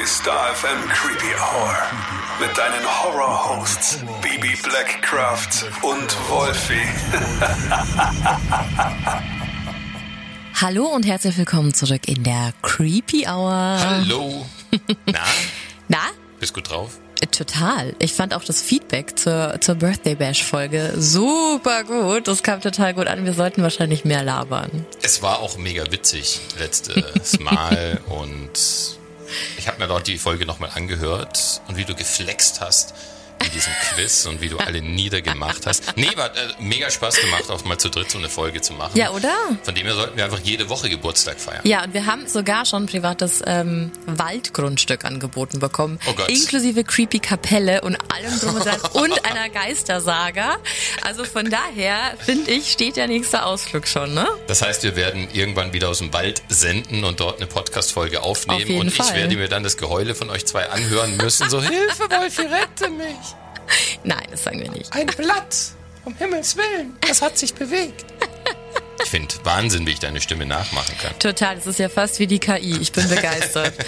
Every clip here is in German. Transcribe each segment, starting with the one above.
die Star FM Creepy Hour. Mit deinen Horror-Hosts Baby Blackcraft und Wolfie. Hallo und herzlich willkommen zurück in der Creepy Hour. Hallo. Na, Na? bist gut drauf? Total. Ich fand auch das Feedback zur, zur Birthday Bash Folge super gut. Das kam total gut an. Wir sollten wahrscheinlich mehr labern. Es war auch mega witzig letztes Mal und ich habe mir dort die Folge nochmal angehört und wie du geflext hast in diesem Quiz und wie du alle niedergemacht hast. Nee, war äh, mega Spaß gemacht, auch mal zu dritt so eine Folge zu machen. Ja, oder? Von dem her sollten wir einfach jede Woche Geburtstag feiern. Ja, und wir haben sogar schon ein privates ähm, Waldgrundstück angeboten bekommen. Oh Gott. Inklusive creepy Kapelle und allem drum und dran und einer Geistersaga. Also von daher, finde ich, steht der nächste Ausflug schon, ne? Das heißt, wir werden irgendwann wieder aus dem Wald senden und dort eine Podcast-Folge aufnehmen Auf jeden und ich Fall. werde mir dann das Geheule von euch zwei anhören müssen. So, Hilfe, Wolfi, rette mich. Nein, das sagen wir nicht. Ein Blatt, um Himmels Willen, das hat sich bewegt. Ich finde Wahnsinn, wie ich deine Stimme nachmachen kann. Total, das ist ja fast wie die KI. Ich bin begeistert.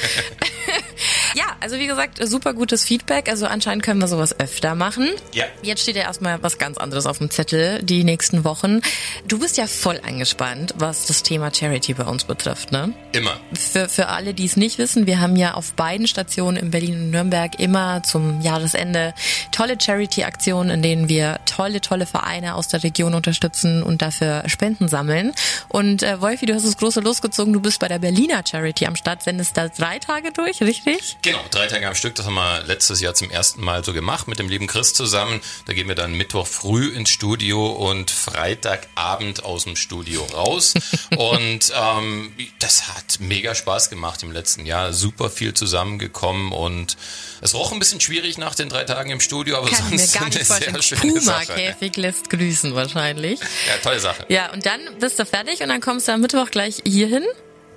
ja, also wie gesagt, super gutes Feedback. Also anscheinend können wir sowas öfter machen. Ja. Jetzt steht ja erstmal was ganz anderes auf dem Zettel die nächsten Wochen. Du bist ja voll angespannt, was das Thema Charity bei uns betrifft, ne? Immer. Für, für alle, die es nicht wissen, wir haben ja auf beiden Stationen in Berlin und Nürnberg immer zum Jahresende tolle Charity-Aktionen, in denen wir tolle, tolle Vereine aus der Region unterstützen und dafür Spenden sammeln. Und äh, Wolfi, du hast das große losgezogen, du bist bei der Berliner Charity am Start, sendest da drei Tage durch, richtig? Genau, drei Tage am Stück. Das haben wir letztes Jahr zum ersten Mal so gemacht mit dem lieben Chris zusammen. Da gehen wir dann Mittwoch früh ins Studio und Freitagabend aus dem Studio raus. und ähm, das hat mega Spaß gemacht im letzten Jahr. Super viel zusammengekommen und es roch ein bisschen schwierig nach den drei Tagen im Studio, aber Kann ich mir sonst gar nicht eine sehr schöne Sache. Puma-Käfig lässt grüßen wahrscheinlich. Ja, tolle Sache. Ja, und dann bist du fertig und dann kommst du am Mittwoch gleich hier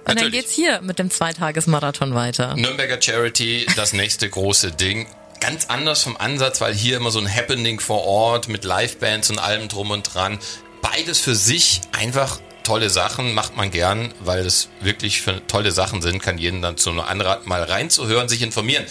Und dann Natürlich. geht's hier mit dem Zweitagesmarathon weiter. Nürnberger Charity, das nächste große Ding. Ganz anders vom Ansatz, weil hier immer so ein Happening vor Ort mit Livebands und allem drum und dran. Beides für sich einfach tolle Sachen, macht man gern, weil es wirklich für tolle Sachen sind, kann jeden dann zu nur anraten, mal reinzuhören, sich informieren.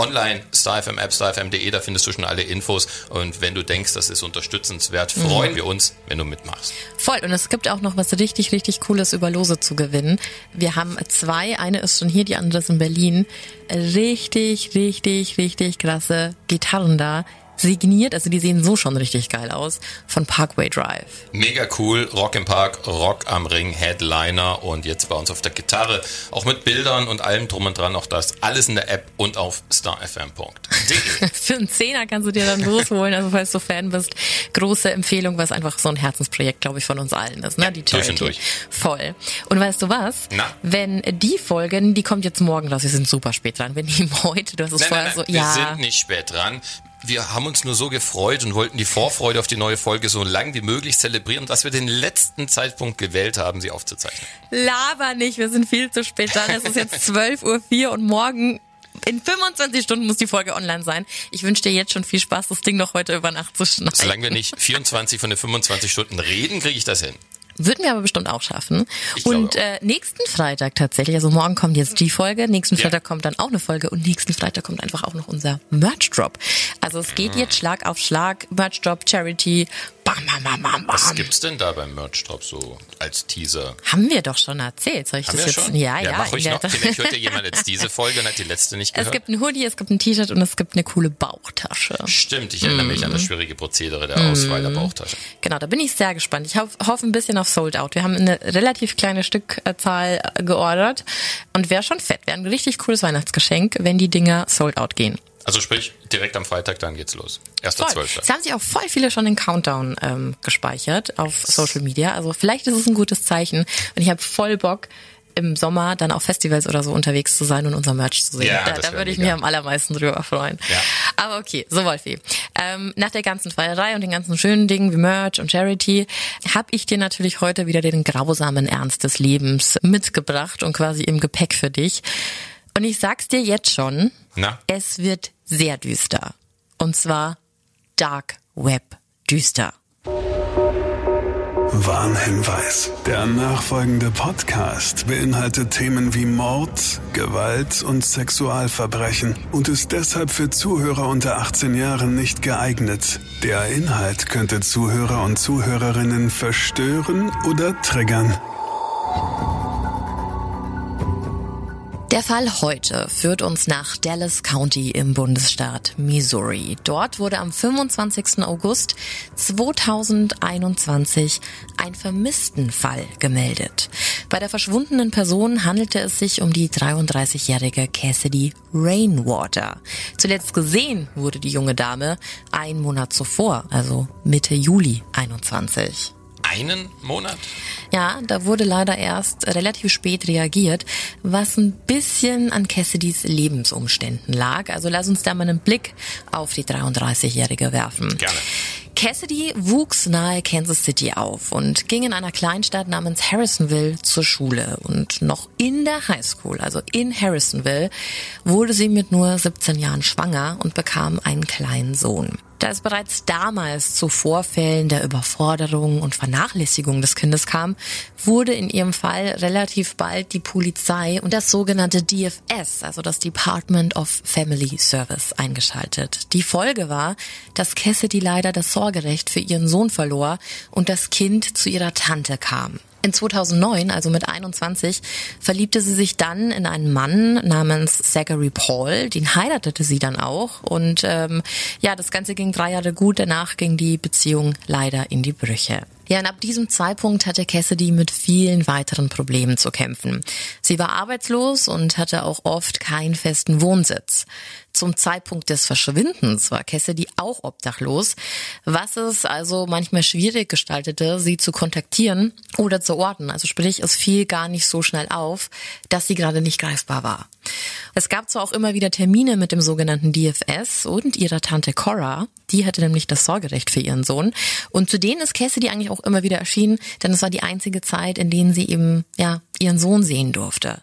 Online, StarFM App, starfm.de, da findest du schon alle Infos. Und wenn du denkst, das ist unterstützenswert, freuen wir uns, wenn du mitmachst. Voll. Und es gibt auch noch was richtig, richtig Cooles über Lose zu gewinnen. Wir haben zwei. Eine ist schon hier, die andere ist in Berlin. Richtig, richtig, richtig krasse Gitarren da. Signiert, also die sehen so schon richtig geil aus, von Parkway Drive. Mega cool, Rock im Park, Rock am Ring, Headliner und jetzt bei uns auf der Gitarre, auch mit Bildern und allem drum und dran, auch das alles in der App und auf starfm.de. Für einen Zehner kannst du dir dann losholen, also falls du Fan bist. Große Empfehlung, was einfach so ein Herzensprojekt, glaube ich, von uns allen ist, ne? Ja, die durch Charity. und durch. Voll. Und weißt du was? Na? Wenn die Folgen, die kommt jetzt morgen raus, wir sind super spät dran. Wenn die heute, du hast es vorher nein, nein, so, wir ja. sind nicht spät dran. Wir haben uns nur so gefreut und wollten die Vorfreude auf die neue Folge so lang wie möglich zelebrieren, dass wir den letzten Zeitpunkt gewählt haben, sie aufzuzeichnen. Laber nicht, wir sind viel zu spät dran. Es ist jetzt 12.04 Uhr und morgen in 25 Stunden muss die Folge online sein. Ich wünsche dir jetzt schon viel Spaß, das Ding noch heute über Nacht zu schneiden. Solange wir nicht 24 von den 25 Stunden reden, kriege ich das hin. Würden wir aber bestimmt auch schaffen. Ich Und äh, nächsten Freitag tatsächlich, also morgen kommt jetzt die Folge, nächsten Ja. Freitag kommt dann auch eine Folge und nächsten Freitag kommt einfach auch noch unser Merch-Drop. Also es geht jetzt Schlag auf Schlag, Merch-Drop, Charity, bam, bam, bam, bam, Was gibt's denn da beim Merch Drop so als Teaser? Haben wir doch schon erzählt. Soll ich Haben das jetzt? schon? Ja, ja. mach in ruhig der- noch. Vielleicht hört ja jemand jetzt diese Folge und hat die letzte nicht es gehört. gibt ein Hoodie, es gibt ein T-Shirt und es gibt eine coole Bauchtasche. Stimmt, ich erinnere mich an Mhm. das schwierige Prozedere der Auswahl der Bauchtasche. Genau, da bin ich sehr gespannt. Ich hoff, hoffe ein bisschen auf Sold Out. Wir haben eine relativ kleine Stückzahl äh, geordert und wäre schon fett. Wäre ein richtig cooles Weihnachtsgeschenk, wenn die Dinger Sold Out gehen. Also sprich, direkt am Freitag, dann geht's los. Voll. 1.12. Es haben sich auch voll viele schon den Countdown ähm, gespeichert auf Social Media. Also vielleicht ist es ein gutes Zeichen. Und ich habe voll Bock, im Sommer dann auf Festivals oder so unterwegs zu sein und unser Merch zu sehen. Ja, da da würde ich mega. mich am allermeisten drüber freuen. Ja. Aber okay, so Wolfi. Ähm, nach der ganzen Feierei und den ganzen schönen Dingen wie Merch und Charity habe ich dir natürlich heute wieder den grausamen Ernst des Lebens mitgebracht und quasi im Gepäck für dich. Und ich sag's dir jetzt schon, Na? es wird sehr düster. Und zwar Dark Web düster. Warnhinweis. Der nachfolgende Podcast beinhaltet Themen wie Mord, Gewalt und Sexualverbrechen und ist deshalb für Zuhörer unter 18 Jahren nicht geeignet. Der Inhalt könnte Zuhörer und Zuhörerinnen verstören oder triggern. Der Fall heute führt uns nach Dallas County im Bundesstaat Missouri. Dort wurde am 25. August 2021 ein Vermisstenfall gemeldet. Bei der verschwundenen Person handelte es sich um die 33-jährige Cassidy Rainwater. Zuletzt gesehen wurde die junge Dame einen Monat zuvor, also Mitte Juli 21 einen Monat? Ja, da wurde leider erst relativ spät reagiert, was ein bisschen an Cassidys Lebensumständen lag. Also lass uns da mal einen Blick auf die 33-Jährige werfen. Gerne. Cassidy wuchs nahe Kansas City auf und ging in einer Kleinstadt namens Harrisonville zur Schule. Und noch in der Highschool, also in Harrisonville, wurde sie mit nur 17 Jahren schwanger und bekam einen kleinen Sohn. Da es bereits damals zu Vorfällen der Überforderung und Vernachlässigung des Kindes kam, wurde in ihrem Fall relativ bald die Polizei und das sogenannte DFS, also das Department of Family Service, eingeschaltet. Die Folge war, dass Cassidy leider das Sorgerecht für ihren Sohn verlor und das Kind zu ihrer Tante kam. In 2009, also mit 21, verliebte sie sich dann in einen Mann namens Zachary Paul. Den heiratete sie dann auch. Und ähm, ja, das Ganze ging drei Jahre gut. Danach ging die Beziehung leider in die Brüche. Ja, und ab diesem Zeitpunkt hatte Cassidy mit vielen weiteren Problemen zu kämpfen. Sie war arbeitslos und hatte auch oft keinen festen Wohnsitz. Zum Zeitpunkt des Verschwindens war Cassidy auch obdachlos, was es also manchmal schwierig gestaltete, sie zu kontaktieren oder zu orten. Also sprich, es fiel gar nicht so schnell auf, dass sie gerade nicht greifbar war. Es gab zwar auch immer wieder Termine mit dem sogenannten DFS und ihrer Tante Cora, die hatte nämlich das Sorgerecht für ihren Sohn. Und zu denen ist Cassidy eigentlich auch immer wieder erschienen, denn es war die einzige Zeit, in denen sie eben, ja, ihren Sohn sehen durfte.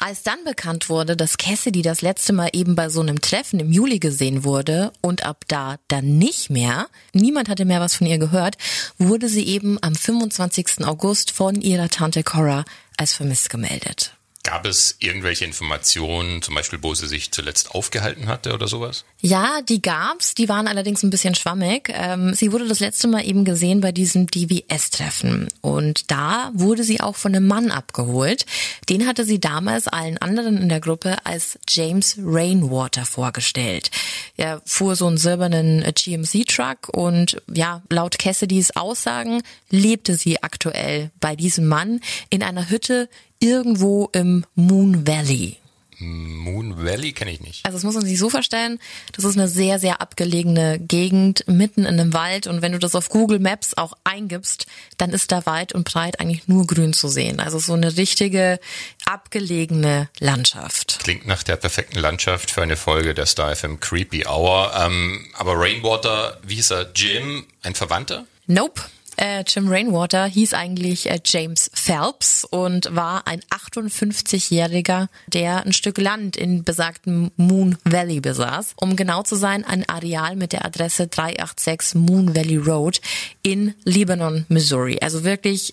Als dann bekannt wurde, dass Cassidy das letzte Mal eben bei so einem Treffen im Juli gesehen wurde und ab da dann nicht mehr, niemand hatte mehr was von ihr gehört, wurde sie eben am 25. August von ihrer Tante Cora als vermisst gemeldet. Gab es irgendwelche Informationen, zum Beispiel, wo sie sich zuletzt aufgehalten hatte oder sowas? Ja, die gab's. Die waren allerdings ein bisschen schwammig. Ähm, sie wurde das letzte Mal eben gesehen bei diesem DVS-Treffen. Und da wurde sie auch von einem Mann abgeholt. Den hatte sie damals allen anderen in der Gruppe als James Rainwater vorgestellt. Er fuhr so einen silbernen GMC-Truck und ja, laut Cassidys Aussagen lebte sie aktuell bei diesem Mann in einer Hütte irgendwo im Moon Valley. Moon Valley kenne ich nicht. Also das muss man sich so vorstellen, das ist eine sehr, sehr abgelegene Gegend mitten in einem Wald und wenn du das auf Google Maps auch eingibst, dann ist da weit und breit eigentlich nur grün zu sehen. Also so eine richtige abgelegene Landschaft. Klingt nach der perfekten Landschaft für eine Folge der Star FM Creepy Hour. Ähm, aber Rainwater, wie hieß er? Jim, ein Verwandter? Nope. Äh, Jim Rainwater hieß eigentlich äh, James Phelps und war ein 58-Jähriger, der ein Stück Land in besagten Moon Valley besaß. Um genau zu sein, ein Areal mit der Adresse 386 Moon Valley Road in Lebanon, Missouri. Also wirklich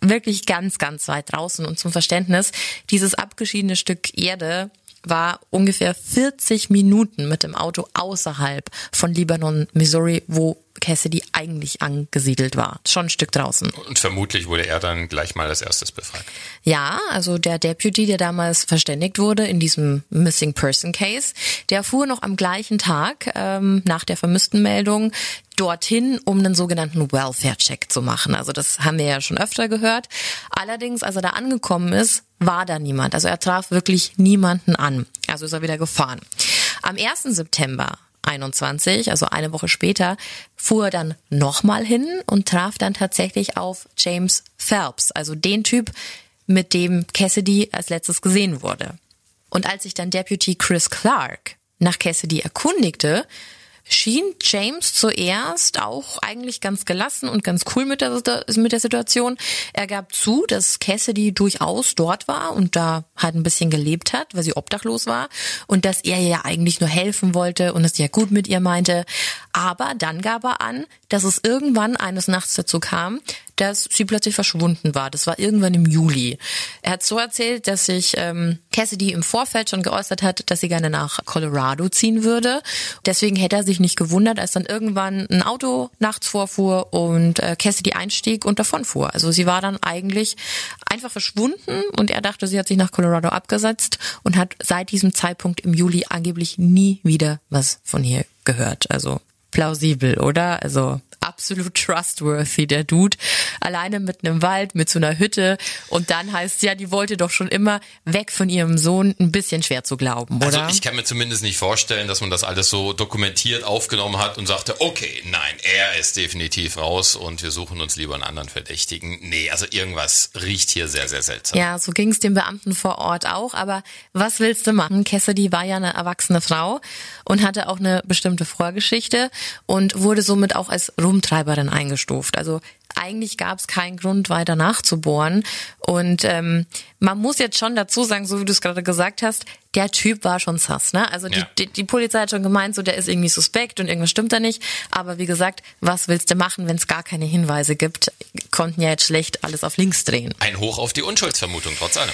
wirklich ganz, ganz weit draußen. Und zum Verständnis, dieses abgeschiedene Stück Erde war ungefähr 40 Minuten mit dem Auto außerhalb von Libanon, Missouri, wo Cassidy eigentlich angesiedelt war. Schon ein Stück draußen. Und vermutlich wurde er dann gleich mal als erstes befragt. Ja, also der Deputy, der damals verständigt wurde in diesem Missing Person Case, der fuhr noch am gleichen Tag ähm, nach der vermissten Meldung dorthin, um einen sogenannten Welfare-Check zu machen. Also das haben wir ja schon öfter gehört. Allerdings, als er da angekommen ist, war da niemand. Also er traf wirklich niemanden an. Also ist er wieder gefahren. Am 1. September 21, also eine Woche später, fuhr er dann nochmal hin und traf dann tatsächlich auf James Phelps, also den Typ, mit dem Cassidy als letztes gesehen wurde. Und als sich dann Deputy Chris Clark nach Cassidy erkundigte, schien James zuerst auch eigentlich ganz gelassen und ganz cool mit der, mit der Situation. Er gab zu, dass Cassidy durchaus dort war und da halt ein bisschen gelebt hat, weil sie obdachlos war und dass er ihr eigentlich nur helfen wollte und es ja gut mit ihr meinte. Aber dann gab er an, dass es irgendwann eines Nachts dazu kam, dass sie plötzlich verschwunden war. Das war irgendwann im Juli. Er hat so erzählt, dass sich ähm, Cassidy im Vorfeld schon geäußert hat, dass sie gerne nach Colorado ziehen würde. Deswegen hätte er sich nicht gewundert, als dann irgendwann ein Auto nachts vorfuhr und äh, Cassidy einstieg und davonfuhr. Also sie war dann eigentlich einfach verschwunden und er dachte, sie hat sich nach Colorado abgesetzt und hat seit diesem Zeitpunkt im Juli angeblich nie wieder was von ihr gehört. Also plausibel, oder? Also absolut trustworthy, der Dude. Alleine mit einem Wald, mit so einer Hütte. Und dann heißt ja, die wollte doch schon immer weg von ihrem Sohn. Ein bisschen schwer zu glauben, oder? Also ich kann mir zumindest nicht vorstellen, dass man das alles so dokumentiert aufgenommen hat und sagte, okay, nein, er ist definitiv raus und wir suchen uns lieber einen anderen Verdächtigen. Nee, also irgendwas riecht hier sehr, sehr seltsam. Ja, so ging es dem Beamten vor Ort auch. Aber was willst du machen? Cassidy war ja eine erwachsene Frau und hatte auch eine bestimmte Vorgeschichte und wurde somit auch als Rumtreiberin eingestuft. Also eigentlich gab es keinen Grund, weiter nachzubohren. Und ähm, man muss jetzt schon dazu sagen, so wie du es gerade gesagt hast, der Typ war schon sass, ne? Also die, ja. die, die Polizei hat schon gemeint, so der ist irgendwie suspekt und irgendwas stimmt da nicht. Aber wie gesagt, was willst du machen, wenn es gar keine Hinweise gibt? Konnten ja jetzt schlecht alles auf links drehen. Ein Hoch auf die Unschuldsvermutung, trotz allem.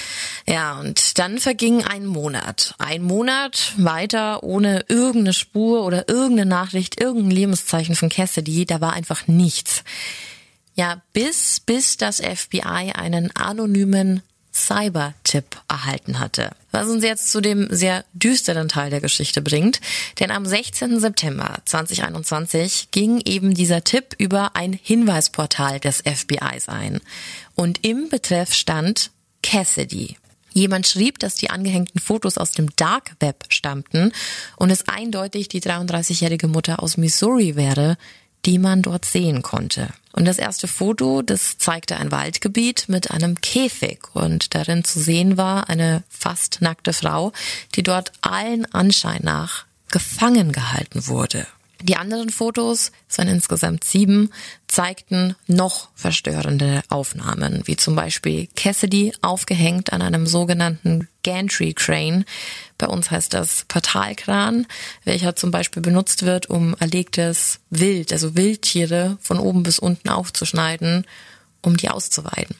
Ja, und dann verging ein Monat. Ein Monat weiter ohne irgendeine Spur oder irgendeine Nachricht, irgendein Lebenszeichen von Cassidy. Da war einfach nichts. Ja, bis, bis das FBI einen anonymen Cyber-Tipp erhalten hatte. Was uns jetzt zu dem sehr düsteren Teil der Geschichte bringt. Denn am 16. September 2021 ging eben dieser Tipp über ein Hinweisportal des FBIs ein. Und im Betreff stand Cassidy. Jemand schrieb, dass die angehängten Fotos aus dem Dark Web stammten und es eindeutig die 33-jährige Mutter aus Missouri wäre, die man dort sehen konnte. Und das erste Foto, das zeigte ein Waldgebiet mit einem Käfig und darin zu sehen war eine fast nackte Frau, die dort allen Anschein nach gefangen gehalten wurde. Die anderen Fotos, es waren insgesamt sieben, zeigten noch verstörende Aufnahmen, wie zum Beispiel Cassidy aufgehängt an einem sogenannten Gantry Crane. Bei uns heißt das Portalkran, welcher zum Beispiel benutzt wird, um erlegtes Wild, also Wildtiere von oben bis unten aufzuschneiden, um die auszuweiden.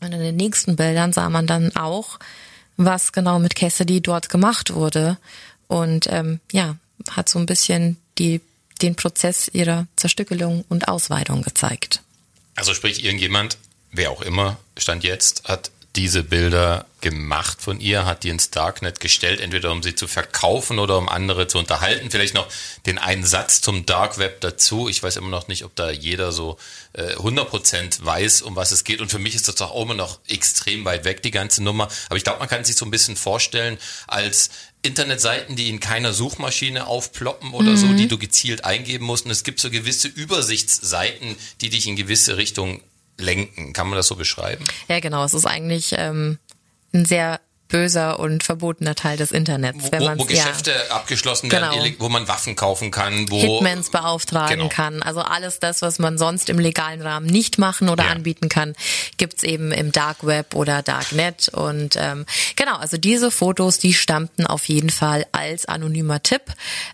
Und in den nächsten Bildern sah man dann auch, was genau mit Cassidy dort gemacht wurde. Und ähm, ja, hat so ein bisschen die, den Prozess ihrer Zerstückelung und Ausweidung gezeigt. Also sprich, irgendjemand, wer auch immer, stand jetzt, hat diese Bilder gemacht von ihr, hat die ins Darknet gestellt, entweder um sie zu verkaufen oder um andere zu unterhalten. Vielleicht noch den einen Satz zum Dark Web dazu. Ich weiß immer noch nicht, ob da jeder so äh, 100% weiß, um was es geht. Und für mich ist das auch immer noch extrem weit weg, die ganze Nummer. Aber ich glaube, man kann sich so ein bisschen vorstellen als Internetseiten, die in keiner Suchmaschine aufploppen oder mhm. so, die du gezielt eingeben musst. Und es gibt so gewisse Übersichtsseiten, die dich in gewisse Richtungen lenken. Kann man das so beschreiben? Ja, genau. Es ist eigentlich ähm, ein sehr böser und verbotener Teil des Internets. Wenn wo, wo Geschäfte ja, abgeschlossen werden, genau. wo man Waffen kaufen kann, wo Hitmans beauftragen genau. kann. Also alles das, was man sonst im legalen Rahmen nicht machen oder ja. anbieten kann, gibt's eben im Dark Web oder Darknet. Und ähm, genau, also diese Fotos, die stammten auf jeden Fall als anonymer Tipp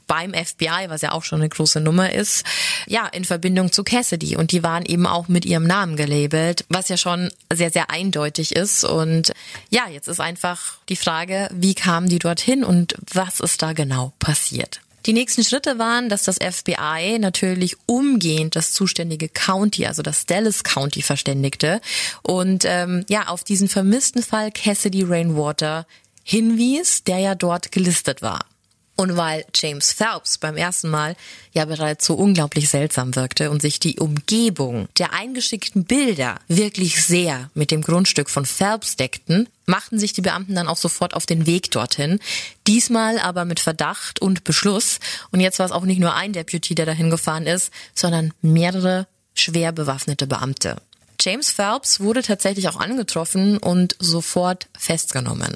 beim FBI, was ja auch schon eine große Nummer ist, ja, in Verbindung zu Cassidy. Und die waren eben auch mit ihrem Namen gelabelt, was ja schon sehr, sehr eindeutig ist. Und ja, jetzt ist einfach die Frage, wie kamen die dorthin und was ist da genau passiert? Die nächsten Schritte waren, dass das FBI natürlich umgehend das zuständige County, also das Dallas County, verständigte und ähm, ja auf diesen vermissten Fall Cassidy Rainwater hinwies, der ja dort gelistet war. Und weil James Phelps beim ersten Mal ja bereits so unglaublich seltsam wirkte und sich die Umgebung der eingeschickten Bilder wirklich sehr mit dem Grundstück von Phelps deckten, machten sich die Beamten dann auch sofort auf den Weg dorthin. Diesmal aber mit Verdacht und Beschluss. Und jetzt war es auch nicht nur ein Deputy, der dahin gefahren ist, sondern mehrere schwer bewaffnete Beamte. James Phelps wurde tatsächlich auch angetroffen und sofort festgenommen.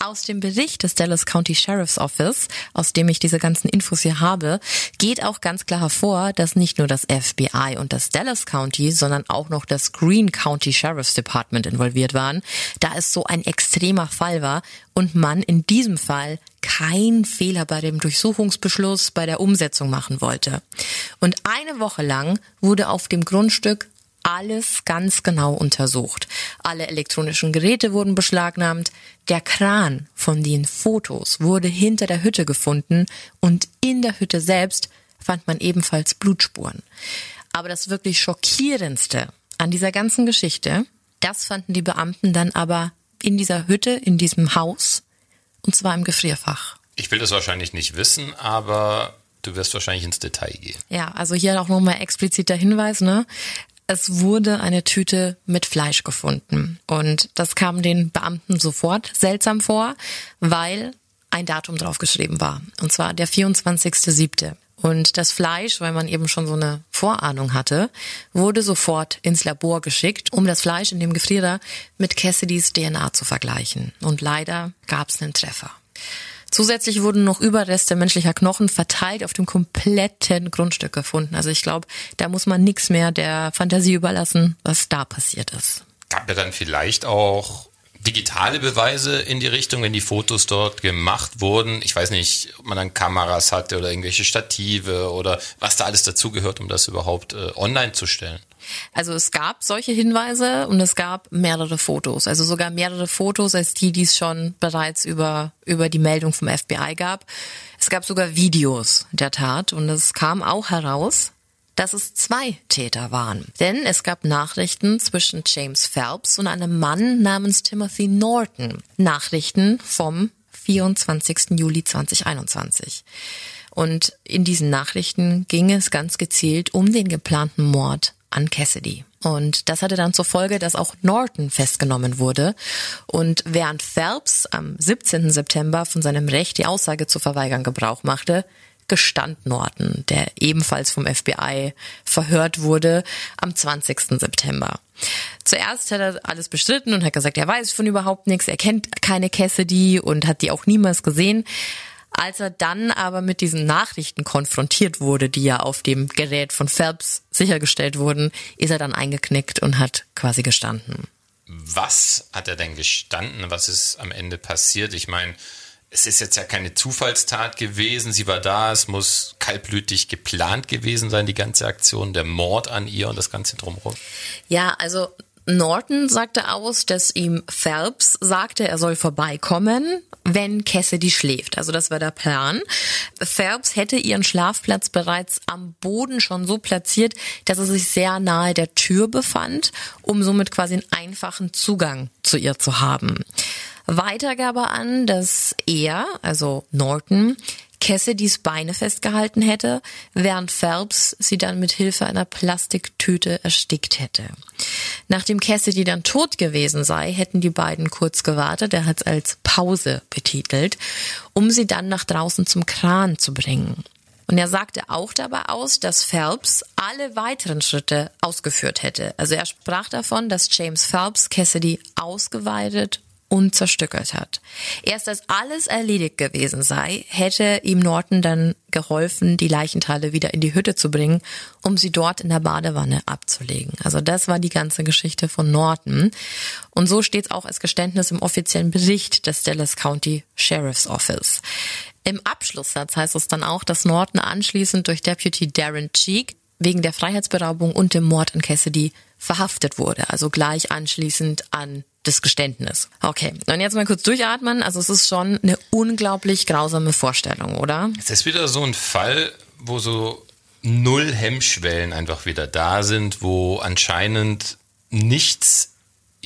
Aus dem Bericht des Dallas County Sheriff's Office, aus dem ich diese ganzen Infos hier habe, geht auch ganz klar hervor, dass nicht nur das FBI und das Dallas County, sondern auch noch das Green County Sheriff's Department involviert waren, da es so ein extremer Fall war und man in diesem Fall keinen Fehler bei dem Durchsuchungsbeschluss bei der Umsetzung machen wollte. Und eine Woche lang wurde auf dem Grundstück alles ganz genau untersucht. Alle elektronischen Geräte wurden beschlagnahmt. Der Kran von den Fotos wurde hinter der Hütte gefunden und in der Hütte selbst fand man ebenfalls Blutspuren. Aber das wirklich schockierendste an dieser ganzen Geschichte, das fanden die Beamten dann aber in dieser Hütte, in diesem Haus, und zwar im Gefrierfach. Ich will das wahrscheinlich nicht wissen, aber du wirst wahrscheinlich ins Detail gehen. Ja, also hier auch nochmal expliziter Hinweis, ne? Es wurde eine Tüte mit Fleisch gefunden. Und das kam den Beamten sofort seltsam vor, weil ein Datum draufgeschrieben war. Und zwar der 24.07. Und das Fleisch, weil man eben schon so eine Vorahnung hatte, wurde sofort ins Labor geschickt, um das Fleisch in dem Gefrierer mit Cassidys DNA zu vergleichen. Und leider gab es einen Treffer. Zusätzlich wurden noch Überreste menschlicher Knochen verteilt auf dem kompletten Grundstück gefunden. Also ich glaube, da muss man nichts mehr der Fantasie überlassen, was da passiert ist. Gab ja dann vielleicht auch digitale Beweise in die Richtung, wenn die Fotos dort gemacht wurden. Ich weiß nicht, ob man dann Kameras hatte oder irgendwelche Stative oder was da alles dazugehört, um das überhaupt äh, online zu stellen. Also es gab solche Hinweise und es gab mehrere Fotos, also sogar mehrere Fotos als die, die es schon bereits über, über die Meldung vom FBI gab. Es gab sogar Videos der Tat und es kam auch heraus, dass es zwei Täter waren. Denn es gab Nachrichten zwischen James Phelps und einem Mann namens Timothy Norton. Nachrichten vom 24. Juli 2021. Und in diesen Nachrichten ging es ganz gezielt um den geplanten Mord an Cassidy. Und das hatte dann zur Folge, dass auch Norton festgenommen wurde. Und während Phelps am 17. September von seinem Recht, die Aussage zu verweigern, Gebrauch machte, gestand Norton, der ebenfalls vom FBI verhört wurde am 20. September. Zuerst hat er alles bestritten und hat gesagt, er weiß von überhaupt nichts, er kennt keine Cassidy und hat die auch niemals gesehen. Als er dann aber mit diesen Nachrichten konfrontiert wurde, die ja auf dem Gerät von Phelps sichergestellt wurden, ist er dann eingeknickt und hat quasi gestanden. Was hat er denn gestanden? Was ist am Ende passiert? Ich meine, es ist jetzt ja keine Zufallstat gewesen. Sie war da. Es muss kaltblütig geplant gewesen sein, die ganze Aktion, der Mord an ihr und das Ganze drumherum. Ja, also Norton sagte aus, dass ihm Phelps sagte, er soll vorbeikommen, wenn Cassidy schläft. Also das war der Plan. Phelps hätte ihren Schlafplatz bereits am Boden schon so platziert, dass er sich sehr nahe der Tür befand, um somit quasi einen einfachen Zugang zu ihr zu haben. Weiter gab er an, dass er, also Norton, Cassidys Beine festgehalten hätte, während Phelps sie dann mit Hilfe einer Plastiktüte erstickt hätte. Nachdem Cassidy dann tot gewesen sei, hätten die beiden kurz gewartet, er hat es als Pause betitelt, um sie dann nach draußen zum Kran zu bringen. Und er sagte auch dabei aus, dass Phelps alle weiteren Schritte ausgeführt hätte. Also er sprach davon, dass James Phelps Cassidy ausgeweidet und zerstückelt hat. Erst als alles erledigt gewesen sei, hätte ihm Norton dann geholfen, die Leichenteile wieder in die Hütte zu bringen, um sie dort in der Badewanne abzulegen. Also das war die ganze Geschichte von Norton. Und so steht es auch als Geständnis im offiziellen Bericht des Dallas County Sheriff's Office. Im Abschlusssatz heißt es dann auch, dass Norton anschließend durch Deputy Darren Cheek wegen der Freiheitsberaubung und dem Mord an Cassidy verhaftet wurde, also gleich anschließend an das Geständnis. Okay, und jetzt mal kurz durchatmen. Also es ist schon eine unglaublich grausame Vorstellung, oder? Es ist wieder so ein Fall, wo so null Hemmschwellen einfach wieder da sind, wo anscheinend nichts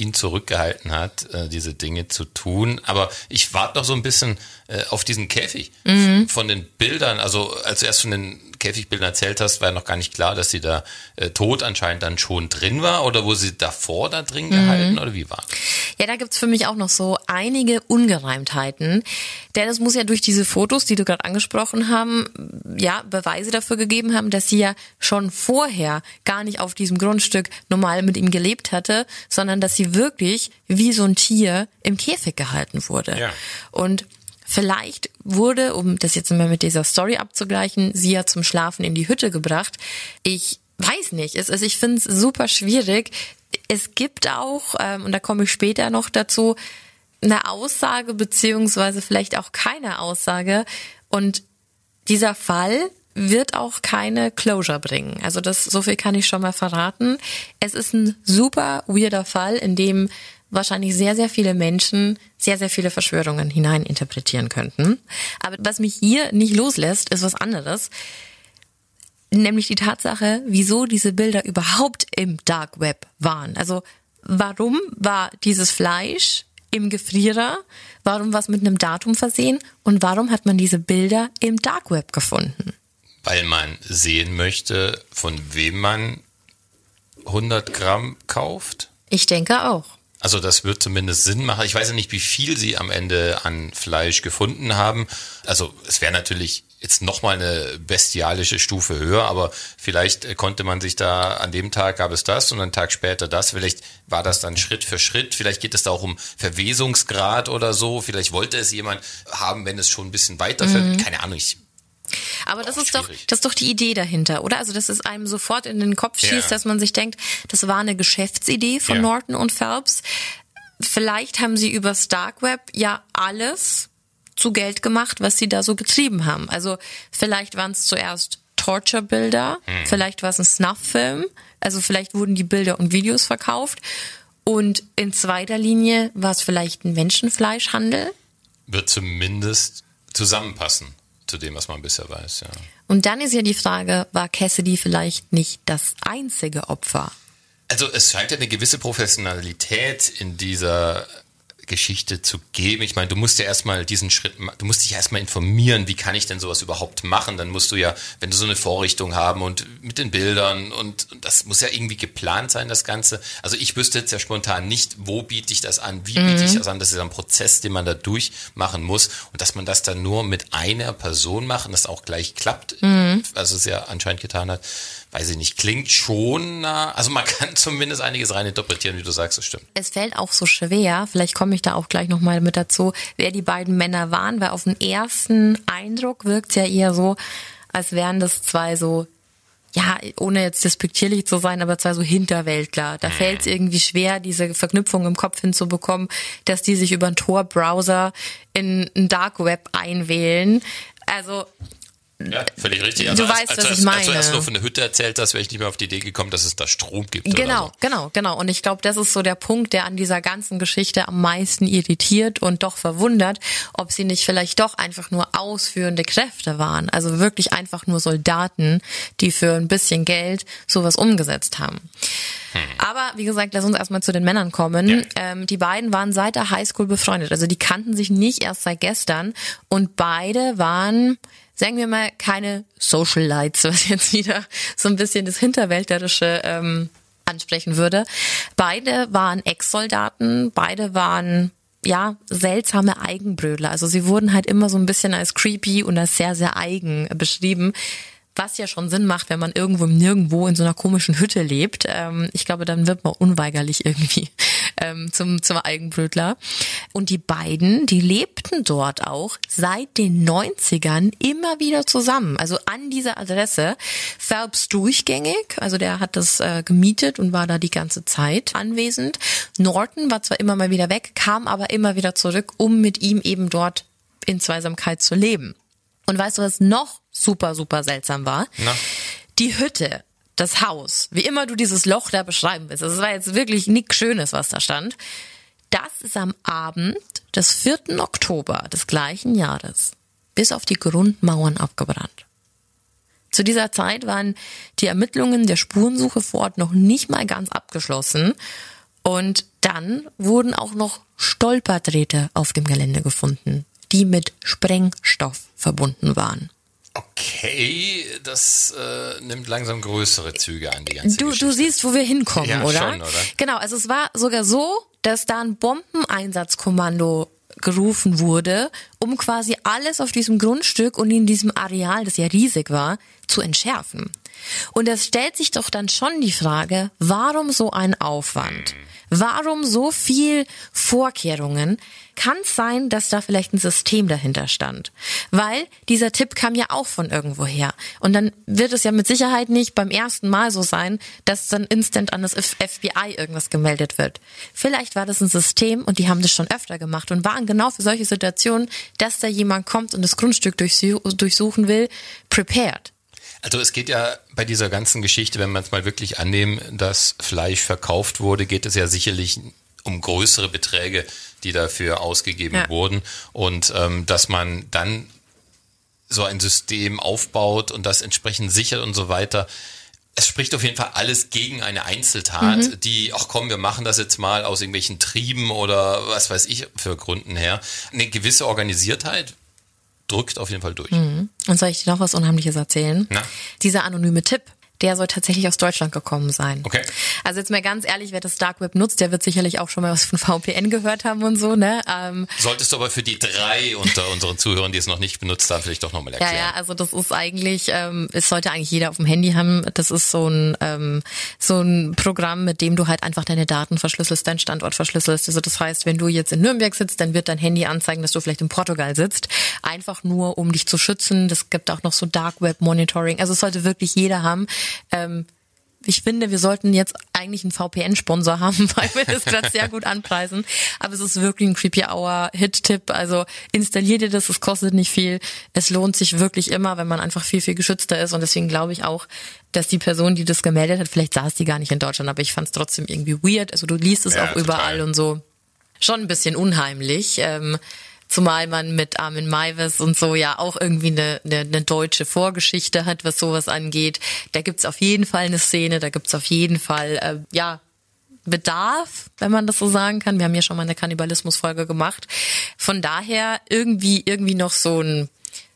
ihn zurückgehalten hat, äh, diese Dinge zu tun. Aber ich warte noch so ein bisschen äh, auf diesen Käfig mhm. von den Bildern. Also als du erst von den Käfigbildern erzählt hast, war ja noch gar nicht klar, dass sie da äh, tot anscheinend dann schon drin war oder wo sie davor da drin mhm. gehalten oder wie war? Ja, da gibt's für mich auch noch so einige Ungereimtheiten. Denn es muss ja durch diese Fotos, die du gerade angesprochen haben, ja, Beweise dafür gegeben haben, dass sie ja schon vorher gar nicht auf diesem Grundstück normal mit ihm gelebt hatte, sondern dass sie wirklich wie so ein Tier im Käfig gehalten wurde. Ja. Und Vielleicht wurde, um das jetzt mal mit dieser Story abzugleichen, sie ja zum Schlafen in die Hütte gebracht. Ich weiß nicht. Es, also ich finde es super schwierig. Es gibt auch, ähm, und da komme ich später noch dazu, eine Aussage beziehungsweise vielleicht auch keine Aussage. Und dieser Fall wird auch keine Closure bringen. Also das, so viel kann ich schon mal verraten. Es ist ein super weirder Fall, in dem wahrscheinlich sehr, sehr viele Menschen sehr, sehr viele Verschwörungen hineininterpretieren könnten. Aber was mich hier nicht loslässt, ist was anderes. Nämlich die Tatsache, wieso diese Bilder überhaupt im Dark Web waren. Also warum war dieses Fleisch im Gefrierer? Warum war es mit einem Datum versehen? Und warum hat man diese Bilder im Dark Web gefunden? Weil man sehen möchte, von wem man 100 Gramm kauft? Ich denke auch. Also das wird zumindest Sinn machen. Ich weiß ja nicht, wie viel sie am Ende an Fleisch gefunden haben. Also es wäre natürlich jetzt nochmal eine bestialische Stufe höher, aber vielleicht konnte man sich da, an dem Tag gab es das und einen Tag später das. Vielleicht war das dann Schritt für Schritt. Vielleicht geht es da auch um Verwesungsgrad oder so. Vielleicht wollte es jemand haben, wenn es schon ein bisschen weiter, mhm. keine Ahnung, ich aber das ist doch, das ist doch die Idee dahinter, oder? Also, dass es einem sofort in den Kopf schießt, ja. dass man sich denkt, das war eine Geschäftsidee von ja. Norton und Phelps. Vielleicht haben sie über Dark Web ja alles zu Geld gemacht, was sie da so getrieben haben. Also, vielleicht waren es zuerst Torture-Bilder, hm. vielleicht war es ein Snuff-Film, also vielleicht wurden die Bilder und Videos verkauft. Und in zweiter Linie war es vielleicht ein Menschenfleischhandel. Wird zumindest zusammenpassen zu dem, was man bisher weiß, ja. Und dann ist ja die Frage, war Cassidy vielleicht nicht das einzige Opfer? Also es scheint ja eine gewisse Professionalität in dieser Geschichte zu geben. Ich meine, du musst ja erstmal diesen Schritt, du musst dich erstmal informieren, wie kann ich denn sowas überhaupt machen? Dann musst du ja, wenn du so eine Vorrichtung haben und mit den Bildern und, und das muss ja irgendwie geplant sein, das Ganze. Also ich wüsste jetzt ja spontan nicht, wo biete ich das an, wie mhm. biete ich das an. Das ist ein Prozess, den man da durchmachen muss und dass man das dann nur mit einer Person machen, das auch gleich klappt, mhm. was es ja anscheinend getan hat weiß ich nicht, klingt schon, also man kann zumindest einiges rein interpretieren, wie du sagst, das stimmt. Es fällt auch so schwer, vielleicht komme ich da auch gleich nochmal mit dazu, wer die beiden Männer waren, weil auf den ersten Eindruck wirkt es ja eher so, als wären das zwei so ja, ohne jetzt despektierlich zu sein, aber zwei so Hinterwäldler. Da mhm. fällt es irgendwie schwer, diese Verknüpfung im Kopf hinzubekommen, dass die sich über einen Tor-Browser in ein Dark Web einwählen. Also ja, völlig richtig. Also du als, weißt, als, was ich meine. Als du erst nur von der Hütte erzählt hast, wäre ich nicht mehr auf die Idee gekommen, dass es da Strom gibt. Genau, so. genau, genau. Und ich glaube, das ist so der Punkt, der an dieser ganzen Geschichte am meisten irritiert und doch verwundert, ob sie nicht vielleicht doch einfach nur ausführende Kräfte waren. Also wirklich einfach nur Soldaten, die für ein bisschen Geld sowas umgesetzt haben. Hm. Aber wie gesagt, lass uns erstmal zu den Männern kommen. Ja. Ähm, die beiden waren seit der Highschool befreundet. Also die kannten sich nicht erst seit gestern und beide waren sagen wir mal, keine Social Lights, was jetzt wieder so ein bisschen das Hinterwäldlerische ähm, ansprechen würde. Beide waren Ex-Soldaten, beide waren ja, seltsame Eigenbrödler. Also sie wurden halt immer so ein bisschen als creepy und als sehr, sehr eigen beschrieben. Was ja schon Sinn macht, wenn man irgendwo nirgendwo in so einer komischen Hütte lebt. Ähm, ich glaube, dann wird man unweigerlich irgendwie ähm, zum, zum Eigenbrötler. Und die beiden, die lebten dort auch seit den 90ern immer wieder zusammen. Also an dieser Adresse. Phelps durchgängig, also der hat das äh, gemietet und war da die ganze Zeit anwesend. Norton war zwar immer mal wieder weg, kam aber immer wieder zurück, um mit ihm eben dort in Zweisamkeit zu leben. Und weißt du, was noch super, super seltsam war? Na? Die Hütte das Haus, wie immer du dieses Loch da beschreiben willst, das war jetzt wirklich nichts Schönes, was da stand. Das ist am Abend des 4. Oktober des gleichen Jahres bis auf die Grundmauern abgebrannt. Zu dieser Zeit waren die Ermittlungen der Spurensuche vor Ort noch nicht mal ganz abgeschlossen Und dann wurden auch noch Stolperdrähte auf dem Gelände gefunden, die mit Sprengstoff verbunden waren. Okay, das äh, nimmt langsam größere Züge an, die ganze Du, Geschichte. du siehst, wo wir hinkommen, Ja, oder? schon, oder? Genau, also es war sogar so, dass da ein Bombeneinsatzkommando gerufen wurde, um quasi alles auf diesem Grundstück und in diesem Areal, das ja riesig war, zu entschärfen. Und es stellt sich doch dann schon die Frage, warum so ein Aufwand? Warum so viel Vorkehrungen? Kann es sein, dass da vielleicht ein System dahinter stand? Weil dieser Tipp kam ja auch von irgendwoher. Und dann wird es ja mit Sicherheit nicht beim ersten Mal so sein, dass dann instant an das FBI irgendwas gemeldet wird. Vielleicht war das ein System und die haben das schon öfter gemacht und waren genau für solche Situationen, dass da jemand kommt und das Grundstück durchsu- durchsuchen will, prepared. Also es geht ja bei dieser ganzen Geschichte, wenn man es mal wirklich annehmen, dass Fleisch verkauft wurde, geht es ja sicherlich um größere Beträge, die dafür ausgegeben Ja. wurden. Und ähm, dass man dann so ein System aufbaut und das entsprechend sichert und so weiter. Es spricht auf jeden Fall alles gegen eine Einzeltat, Mhm. die, ach komm, wir machen das jetzt mal aus irgendwelchen Trieben oder was weiß ich für Gründen her. Eine gewisse Organisiertheit drückt auf jeden Fall durch. Und soll ich dir noch was Unheimliches erzählen? Na? Dieser anonyme Tipp, der soll tatsächlich aus Deutschland gekommen sein. Okay. Also jetzt mal ganz ehrlich, wer das Dark Web nutzt, der wird sicherlich auch schon mal was von VPN gehört haben und so, ne? Ähm, Solltest du aber für die drei unter unseren Zuhörern, die es noch nicht benutzt haben, vielleicht doch nochmal ja, erklären. ja, also das ist eigentlich, ähm, es sollte eigentlich jeder auf dem Handy haben. Das ist so ein ähm, so ein Programm, mit dem du halt einfach deine Daten verschlüsselst, deinen Standort verschlüsselst. Also das heißt, wenn du jetzt in Nürnberg sitzt, dann wird dein Handy anzeigen, dass du vielleicht in Portugal sitzt. Einfach nur, um dich zu schützen. Das gibt auch noch so Dark Web Monitoring. Also es sollte wirklich jeder haben. Ähm, ich finde, wir sollten jetzt eigentlich einen VPN-Sponsor haben, weil wir das gerade sehr gut anpreisen. Aber es ist wirklich ein Creepy Hour Hit-Tipp. Also installier dir das, es kostet nicht viel. Es lohnt sich wirklich immer, wenn man einfach viel, viel geschützter ist. Und deswegen glaube ich auch, dass die Person, die das gemeldet hat, vielleicht saß die gar nicht in Deutschland, aber ich fand es trotzdem irgendwie weird. Also du liest es Ja, auch überall total. und so. Schon ein bisschen unheimlich. Ähm, Zumal man mit Armin Maivis und so ja auch irgendwie eine, eine, eine deutsche Vorgeschichte hat, was sowas angeht. Da gibt's auf jeden Fall eine Szene, da gibt's auf jeden Fall, äh, ja, Bedarf, wenn man das so sagen kann. Wir haben ja schon mal eine Kannibalismus-Folge gemacht. Von daher irgendwie, irgendwie noch so ein,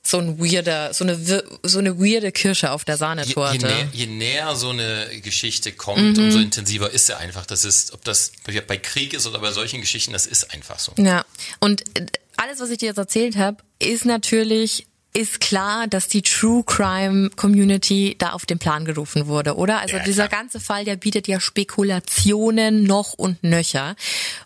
so ein weirder, so eine, so eine weirde Kirsche auf der Je, je, Sahnetorte. näher, je näher so eine Geschichte kommt, Mhm. umso intensiver ist sie einfach. Das ist, ob das bei Krieg ist oder bei solchen Geschichten, das ist einfach so. Ja, und äh, alles, was ich dir jetzt erzählt habe, ist natürlich ist klar, dass die True Crime Community da auf den Plan gerufen wurde, oder? Also Ja, dieser klar. ganze Fall, der bietet ja Spekulationen noch und nöcher.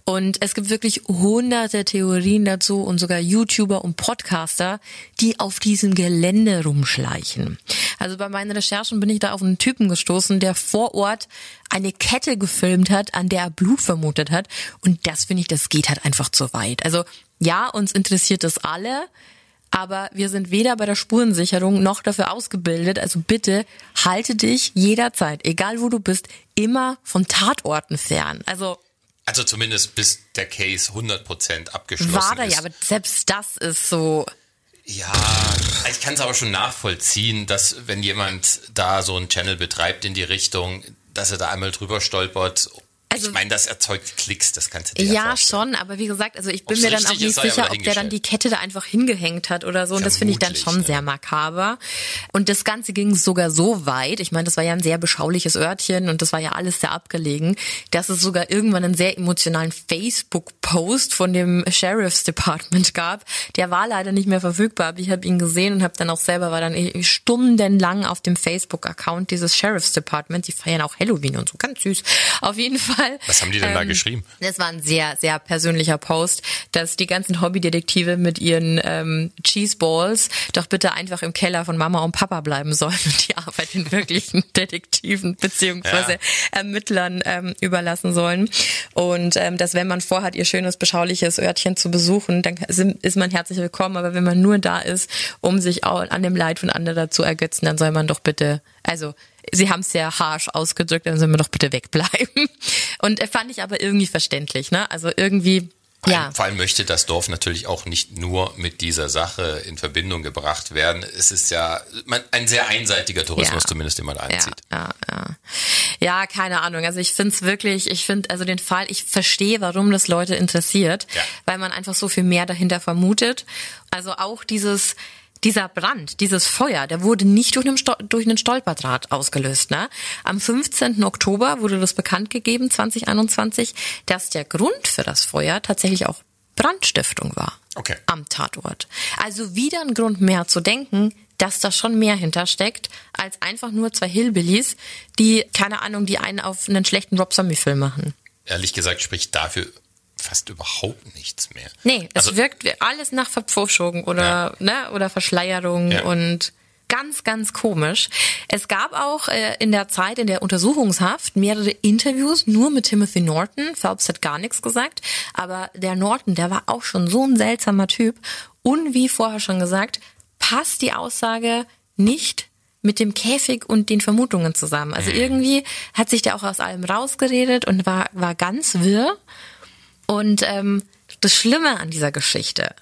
Und es gibt wirklich hunderte Theorien dazu und sogar YouTuber und Podcaster, die auf diesem Gelände rumschleichen. Also bei meinen Recherchen bin ich da auf einen Typen gestoßen, der vor Ort eine Kette gefilmt hat, an der er Blut vermutet hat. Und das finde ich, das geht halt einfach zu weit. Also ja, uns interessiert das alle, aber wir sind weder bei der Spurensicherung noch dafür ausgebildet. Also bitte halte dich jederzeit, egal wo du bist, immer von Tatorten fern. Also Also zumindest bis der Case 100% abgeschlossen war da ist. ja, aber selbst das ist so. Ja, ich kann es aber schon nachvollziehen, dass wenn jemand da so einen Channel betreibt in die Richtung, dass er da einmal drüber stolpert. Also- ich meine, das erzeugt Klicks, das kannst du dir ja, Ja, schon, aber wie gesagt, also ich bin Ob's mir dann auch nicht sicher, ob der dann die Kette da einfach hingehängt hat oder so. Und das finde ich dann schon ja. sehr makaber. Und das Ganze ging sogar so weit, ich meine, das war ja ein sehr beschauliches Örtchen und das war ja alles sehr abgelegen, dass es sogar irgendwann einen sehr emotionalen Facebook-Post von dem Sheriff's Department gab. Der war leider nicht mehr verfügbar, aber ich habe ihn gesehen und habe dann auch selber, war dann stundenlang auf dem Facebook-Account dieses Sheriff's Department. Die feiern auch Halloween und so, ganz süß. Auf jeden Fall. Was haben die denn da geschrieben? Das war ein sehr, sehr persönlicher Post, dass die ganzen Hobbydetektive mit ihren ähm, Cheeseballs doch bitte einfach im Keller von Mama und Papa bleiben sollen und die Arbeit den wirklichen Detektiven beziehungsweise Ja. Ermittlern ähm, überlassen sollen. Und ähm, dass wenn man vorhat, ihr schönes, beschauliches Örtchen zu besuchen, dann ist man herzlich willkommen. Aber wenn man nur da ist, um sich auch an dem Leid von anderen zu ergötzen, dann soll man doch bitte, also Sie haben es sehr harsh ausgedrückt, dann sollen wir doch bitte wegbleiben. Und äh, fand ich aber irgendwie verständlich, ne? Also irgendwie, ja. Vor allem möchte das Dorf natürlich auch nicht nur mit dieser Sache in Verbindung gebracht werden. Es ist ja ein sehr einseitiger Tourismus Ja. zumindest, den man da Ja, einzieht. ja, ja. Ja, keine Ahnung. Also ich finde es wirklich, ich finde also den Fall, ich verstehe, warum das Leute interessiert, weil man einfach so viel mehr dahinter vermutet. Also auch dieses dieser Brand, dieses Feuer, der wurde nicht durch einen, durch einen Stolperdraht ausgelöst. Ne? Am 15. Oktober wurde das bekannt gegeben, 2021, dass der Grund für das Feuer tatsächlich auch Brandstiftung war Okay. am Tatort. Also wieder ein Grund mehr zu denken, dass da schon mehr hintersteckt, als einfach nur zwei Hillbillies, die, keine Ahnung, die einen auf einen schlechten Rob Zombie-Film machen. Ehrlich gesagt spricht dafür fast überhaupt nichts mehr. Nee, es Also- wirkt alles nach Verpfuschung oder, ne, oder Verschleierung Ja. und ganz, ganz komisch. Es gab auch äh, in der Zeit, in der Untersuchungshaft, mehrere Interviews nur mit Timothy Norton. Phelps hat gar nichts gesagt, aber der Norton, der war auch schon so ein seltsamer Typ. Und wie vorher schon gesagt, passt die Aussage nicht mit dem Käfig und den Vermutungen zusammen. Also irgendwie hat sich der auch aus allem rausgeredet und war, war ganz wirr. Und ähm, das Schlimme an dieser Geschichte,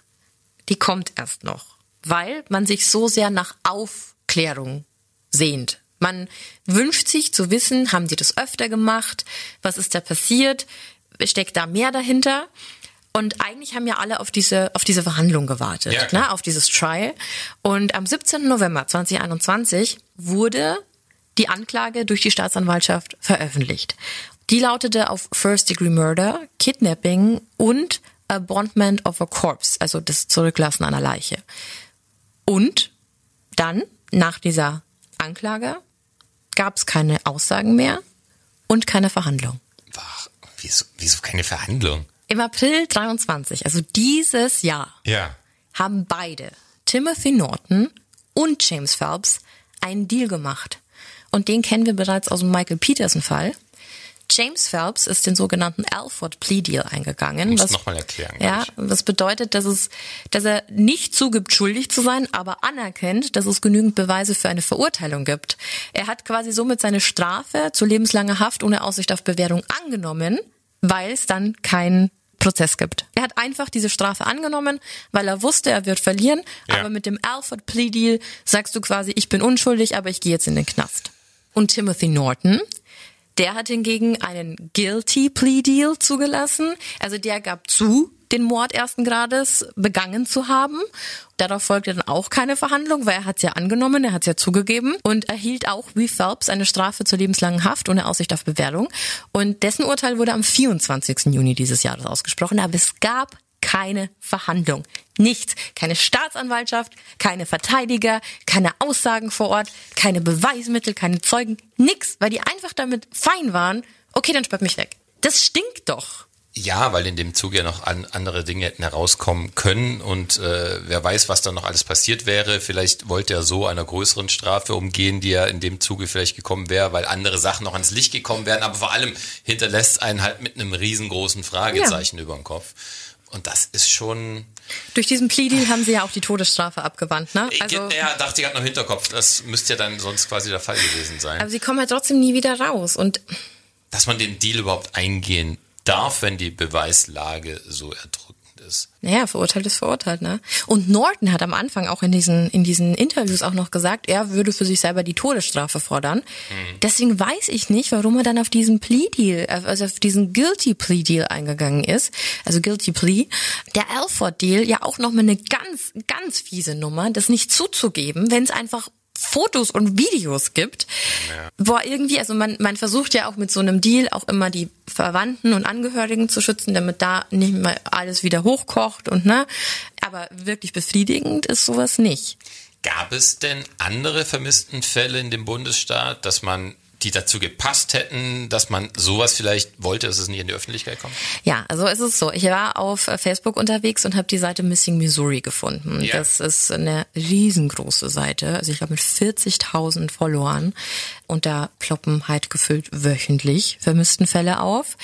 die kommt erst noch, weil man sich so sehr nach Aufklärung sehnt. Man wünscht sich zu wissen, haben die das öfter gemacht? Was ist da passiert? Steckt da mehr dahinter? Und eigentlich haben ja alle auf diese, auf diese Verhandlung gewartet, Ja, ne, auf dieses Trial. Und am 17. November 2021 wurde die Anklage durch die Staatsanwaltschaft veröffentlicht. Die lautete auf First Degree Murder, Kidnapping und Abandonment of a Corpse, also das Zurücklassen einer Leiche. Und dann, nach dieser Anklage, gab es keine Aussagen mehr und keine Verhandlung. Ach, wieso, wieso keine Verhandlung? Im April 23, also dieses Jahr, Ja. haben beide, Timothy Norton und James Phelps, einen Deal gemacht. Und den kennen wir bereits aus dem Michael Peterson-Fall. James Phelps ist den sogenannten Alford Plea Deal eingegangen. Musst was- noch mal erklären, Ja, was bedeutet, dass es, dass er nicht zugibt, schuldig zu sein, aber anerkennt, dass es genügend Beweise für eine Verurteilung gibt. Er hat quasi somit seine Strafe zu lebenslanger Haft ohne Aussicht auf Bewährung angenommen, weil es dann keinen Prozess gibt. Er hat einfach diese Strafe angenommen, weil er wusste, er wird verlieren, Ja. aber mit dem Alford Plea Deal sagst du quasi, ich bin unschuldig, aber ich gehe jetzt in den Knast. Und Timothy Norton, der hat hingegen einen Guilty Plea Deal zugelassen. Also der gab zu, den Mord ersten Grades begangen zu haben. Darauf folgte dann auch keine Verhandlung, weil er hat es ja angenommen, er hat es ja zugegeben und erhielt auch wie Phelps eine Strafe zur lebenslangen Haft ohne Aussicht auf Bewährung. Und dessen Urteil wurde am 24. Juni dieses Jahres ausgesprochen, aber es gab keine Verhandlung. Nichts. Keine Staatsanwaltschaft, keine Verteidiger, keine Aussagen vor Ort, keine Beweismittel, keine Zeugen, nix, weil die einfach damit fein waren, okay, dann sperrt mich weg. Das stinkt doch. Ja, weil in dem Zug ja noch an, andere Dinge hätten herauskommen können und äh, wer weiß, was da noch alles passiert wäre. Vielleicht wollte er so einer größeren Strafe umgehen, die ja in dem Zuge vielleicht gekommen wäre, weil andere Sachen noch ans Licht gekommen wären. Aber vor allem hinterlässt einen halt mit einem riesengroßen Fragezeichen über dem Kopf. Und das ist schon. Durch diesen Plea Deal haben sie ja auch die Todesstrafe abgewandt, ne? Also, ja, dachte ich gerade noch im Hinterkopf. Das müsste ja dann sonst quasi der Fall gewesen sein. aber sie kommen halt trotzdem nie wieder raus und Dass man den Deal überhaupt eingehen darf, wenn die Beweislage so erdrückend ist. Naja, verurteilt ist verurteilt, ne? Und Norton hat am Anfang auch in diesen, in diesen Interviews auch noch gesagt, er würde für sich selber die Todesstrafe fordern. Deswegen weiß ich nicht, warum er dann auf diesen Plea Deal, also auf diesen Guilty Plea Deal eingegangen ist. Also Guilty Plea. Der Alford Deal ja auch nochmal eine ganz, ganz fiese Nummer, das nicht zuzugeben, wenn es einfach Fotos und Videos gibt, wo irgendwie, also man, man versucht ja auch mit so einem Deal auch immer die Verwandten und Angehörigen zu schützen, damit da nicht mal alles wieder hochkocht und ne, aber wirklich befriedigend ist sowas nicht. Gab es denn andere vermissten Fälle in dem Bundesstaat, dass man die dazu gepasst hätten, dass man sowas vielleicht wollte, dass es nicht in die Öffentlichkeit kommt? Ja, also es ist so. Ich war auf äh, Facebook unterwegs und habe die Seite Missing Missouri gefunden. Ja. Das ist eine riesengroße Seite, also ich glaube mit 40.000 Followern. Und da ploppen halt gefüllt wöchentlich vermissten Fälle auf.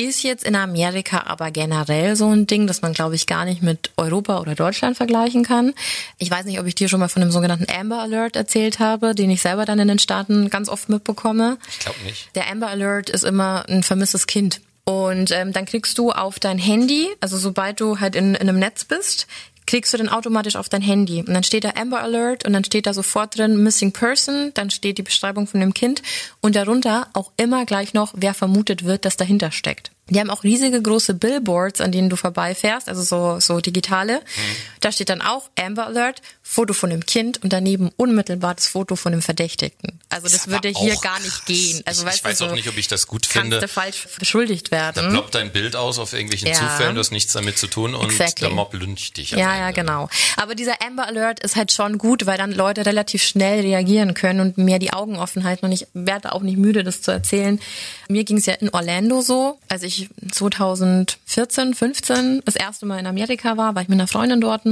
Ist jetzt in Amerika aber generell so ein Ding, dass man, glaube ich, gar nicht mit Europa oder Deutschland vergleichen kann. Ich weiß nicht, ob ich dir schon mal von dem sogenannten Amber Alert erzählt habe, den ich selber dann in den Staaten ganz oft mitbekomme. Ich glaube nicht. Der Amber Alert ist immer ein vermisstes Kind. Und ähm, dann kriegst du auf dein Handy, also sobald du halt in, in einem Netz bist, kriegst du dann automatisch auf dein Handy. Und dann steht da Amber Alert und dann steht da sofort drin Missing Person, dann steht die Beschreibung von dem Kind und darunter auch immer gleich noch, wer vermutet wird, dass dahinter steckt. Die haben auch riesige große Billboards, an denen du vorbeifährst, also so, so digitale. Mhm. Da steht dann auch Amber Alert, Foto von dem Kind und daneben unmittelbar das Foto von dem Verdächtigten. Also das, das würde hier gar nicht gehen. Also ich, ich weiß du, so auch nicht, ob ich das gut finde. Kannst du falsch beschuldigt werden. Da ploppt dein Bild aus auf irgendwelchen ja. Zufällen, du hast nichts damit zu tun und exactly. der Mob lyncht dich. Ja, ja, genau. Aber dieser Amber Alert ist halt schon gut, weil dann Leute relativ schnell reagieren können und mehr die Augen offen halten. Und ich werde auch nicht müde, das zu erzählen. Mir ging es ja in Orlando so, als ich 2014, 15 das erste Mal in Amerika war, war ich mit einer Freundin dort.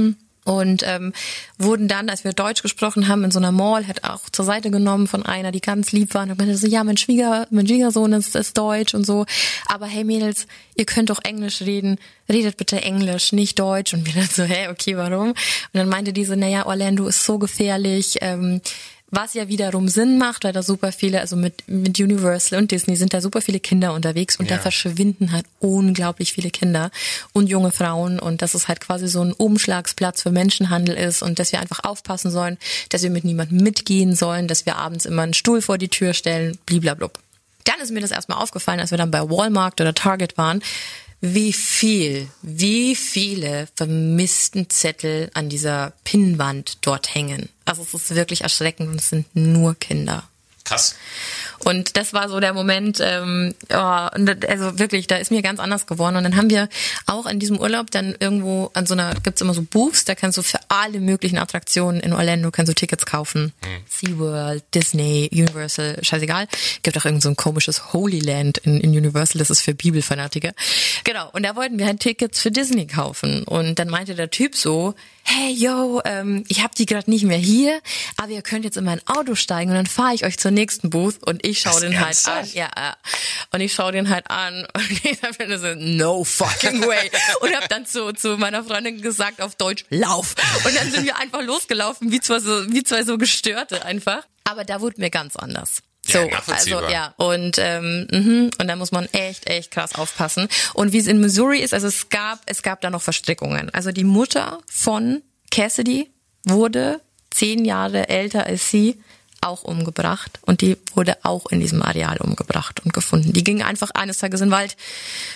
Und ähm, wurden dann, als wir Deutsch gesprochen haben, in so einer Mall, halt auch zur Seite genommen von einer, die ganz lieb war. Und meinte so, ja, mein Schwieger, mein Schwiegersohn ist, ist Deutsch und so, aber hey Mädels, ihr könnt doch Englisch reden, redet bitte Englisch, nicht Deutsch. Und wir dann so, hä, okay, warum? Und dann meinte diese, naja, Orlando ist so gefährlich, ähm, was ja wiederum Sinn macht, weil da super viele, also mit, mit Universal und Disney sind da super viele Kinder unterwegs und ja. da verschwinden halt unglaublich viele Kinder und junge Frauen und dass es halt quasi so ein Umschlagsplatz für Menschenhandel ist und dass wir einfach aufpassen sollen, dass wir mit niemandem mitgehen sollen, dass wir abends immer einen Stuhl vor die Tür stellen, bliblablub. Dann ist mir das erstmal aufgefallen, als wir dann bei Walmart oder Target waren, wie viel, wie viele vermissten Zettel an dieser Pinnwand dort hängen. Also es ist wirklich erschreckend und es sind nur Kinder. Krass. Und das war so der Moment, ähm, oh, also wirklich, da ist mir ganz anders geworden. Und dann haben wir auch in diesem Urlaub dann irgendwo an so einer, gibt's immer so Booths, da kannst du für alle möglichen Attraktionen in Orlando kannst du Tickets kaufen. Mhm. SeaWorld, Disney, Universal, scheißegal. Gibt auch irgend so ein komisches Holy Land in, in Universal, das ist für Bibelfanatiker. Genau, und da wollten wir halt Tickets für Disney kaufen. Und dann meinte der Typ so, hey, yo, ähm, ich habe die gerade nicht mehr hier, aber ihr könnt jetzt in mein Auto steigen und dann fahre ich euch zur nächsten Booth und ich schaue den halt an. Ja, ja. Und ich schaue den halt an und ich habe so, no fucking way. und habe dann zu, zu meiner Freundin gesagt auf Deutsch, lauf. Und dann sind wir einfach losgelaufen, wie zwei so, wie zwei so Gestörte einfach. Aber da wurde mir ganz anders. So, ja, also ja und ähm, mh, und da muss man echt echt krass aufpassen. Und wie es in Missouri ist, also es gab es gab da noch Verstrickungen. Also die Mutter von Cassidy wurde zehn Jahre älter als sie auch umgebracht und die wurde auch in diesem Areal umgebracht und gefunden. Die ging einfach eines Tages in den Wald,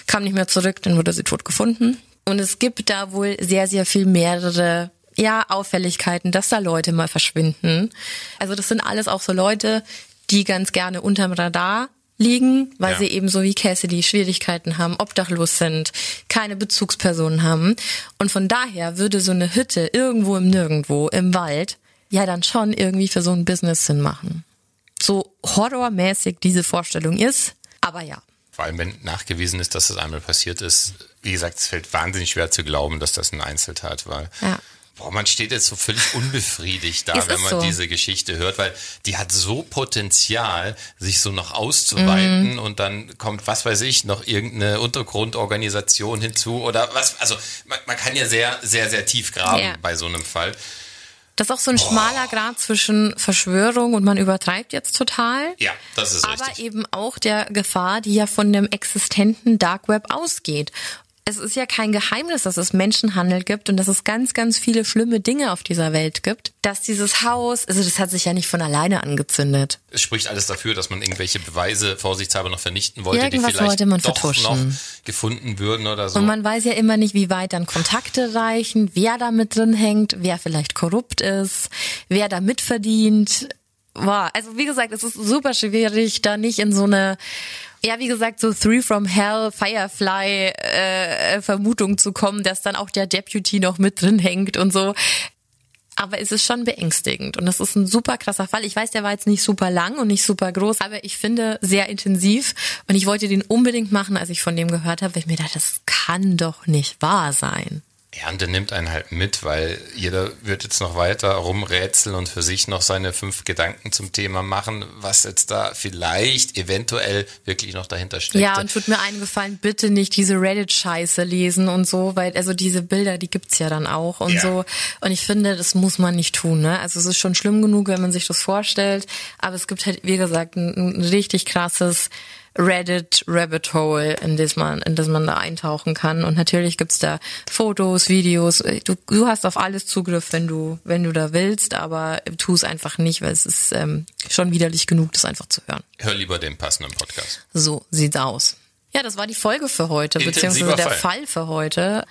kam nicht mehr zurück, dann wurde sie tot gefunden. Und es gibt da wohl sehr, sehr viel mehrere ja, Auffälligkeiten, dass da Leute mal verschwinden. Also das sind alles auch so Leute, die ganz gerne unterm Radar liegen, weil ja. sie eben so wie Cassidy Schwierigkeiten haben, obdachlos sind, keine Bezugspersonen haben. Und von daher würde so eine Hütte irgendwo im Nirgendwo im Wald ja dann schon irgendwie für so ein Business Sinn machen. So horrormäßig diese Vorstellung ist, aber ja. Vor allem, wenn nachgewiesen ist, dass das einmal passiert ist, wie gesagt, es fällt wahnsinnig schwer zu glauben, dass das ein Einzeltat war. Ja. Boah, man steht jetzt so völlig unbefriedigt da, wenn man so. diese Geschichte hört, weil die hat so Potenzial, sich so noch auszuweiten mm. und dann kommt, was weiß ich, noch irgendeine Untergrundorganisation hinzu oder was, also man, man kann ja sehr, sehr, sehr tief graben ja. bei so einem Fall. Das ist auch so ein Boah. schmaler Grad zwischen Verschwörung und man übertreibt jetzt total. Ja, das ist aber richtig. Aber eben auch der Gefahr, die ja von dem existenten Dark Web ausgeht es ist ja kein Geheimnis, dass es Menschenhandel gibt und dass es ganz, ganz viele schlimme Dinge auf dieser Welt gibt. Dass dieses Haus, also das hat sich ja nicht von alleine angezündet. Es spricht alles dafür, dass man irgendwelche Beweise vorsichtshalber noch vernichten wollte, Irgendwas die vielleicht wollte man doch vertuschen. noch gefunden würden oder so. Und man weiß ja immer nicht, wie weit dann Kontakte reichen, wer da mit drin hängt, wer vielleicht korrupt ist, wer da mitverdient. Wow. Also wie gesagt, es ist super schwierig, da nicht in so eine ja, wie gesagt, so Three from Hell, Firefly äh, Vermutung zu kommen, dass dann auch der Deputy noch mit drin hängt und so. Aber es ist schon beängstigend und das ist ein super krasser Fall. Ich weiß, der war jetzt nicht super lang und nicht super groß, aber ich finde sehr intensiv und ich wollte den unbedingt machen, als ich von dem gehört habe, weil ich mir dachte, das kann doch nicht wahr sein. Ja, und der nimmt einen halt mit, weil jeder wird jetzt noch weiter rumrätseln und für sich noch seine fünf Gedanken zum Thema machen, was jetzt da vielleicht eventuell wirklich noch dahinter steckt. Ja, und tut mir eingefallen, bitte nicht diese Reddit-Scheiße lesen und so, weil also diese Bilder, die gibt's ja dann auch und ja. so. Und ich finde, das muss man nicht tun. Ne? Also es ist schon schlimm genug, wenn man sich das vorstellt, aber es gibt halt, wie gesagt, ein, ein richtig krasses Reddit Rabbit Hole, in das man, in das man da eintauchen kann. Und natürlich gibt's da Fotos, Videos. Du, du hast auf alles Zugriff, wenn du, wenn du da willst, aber tu es einfach nicht, weil es ist ähm, schon widerlich genug, das einfach zu hören. Hör lieber den passenden Podcast. So sieht's aus. Ja, das war die Folge für heute, Intensiver beziehungsweise der Fall. Fall für heute.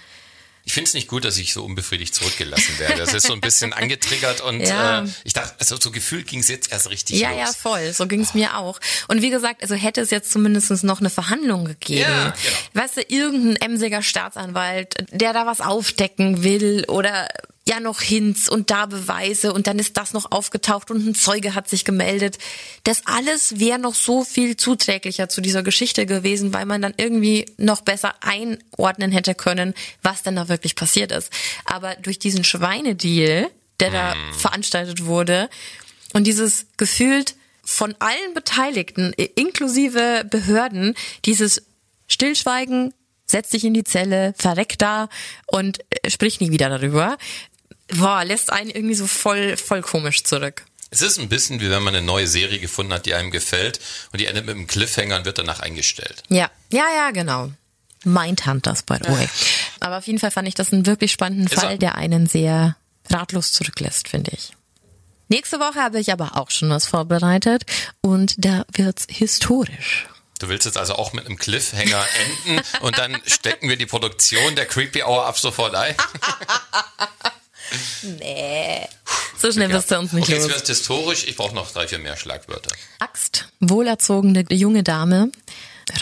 Ich finde es nicht gut, dass ich so unbefriedigt zurückgelassen werde. Das ist so ein bisschen angetriggert und Ja. äh, ich dachte, also so gefühlt ging es jetzt erst richtig Ja, los. ja, voll. So ging's mir auch. Und wie gesagt, also hätte es jetzt zumindest noch eine Verhandlung gegeben. Ja, genau. Weißt du, irgendein emsiger Staatsanwalt, der da was aufdecken will oder ja noch Hints und da Beweise und dann ist das noch aufgetaucht und ein Zeuge hat sich gemeldet. Das alles wäre noch so viel zuträglicher zu dieser Geschichte gewesen, weil man dann irgendwie noch besser einordnen hätte können, was denn da wirklich passiert ist. Aber durch diesen Schweinedeal, der da veranstaltet wurde, und dieses gefühlt von allen Beteiligten, inklusive Behörden, dieses Stillschweigen, setz dich in die Zelle, verreck da und äh, sprich nie wieder darüber, boah, lässt einen irgendwie so voll, voll komisch zurück. Es ist ein bisschen wie wenn man eine neue Serie gefunden hat, die einem gefällt und die endet mit einem Cliffhanger und wird danach eingestellt. Ja, ja, ja, genau. Mindhunters, by the way. Aber auf jeden Fall fand ich das einen wirklich spannenden Ist Fall, er. der einen sehr ratlos zurücklässt, finde ich. Nächste Woche habe ich aber auch schon was vorbereitet und da wird's historisch. Du willst jetzt also auch mit einem Cliffhanger enden und dann stecken wir die Produktion der Creepy Hour ab sofort ein. Nee. So schnell wirst du uns nicht okay, jetzt los. wird historisch. Ich brauche noch drei, vier mehr Schlagwörter. Axt, wohlerzogene junge Dame,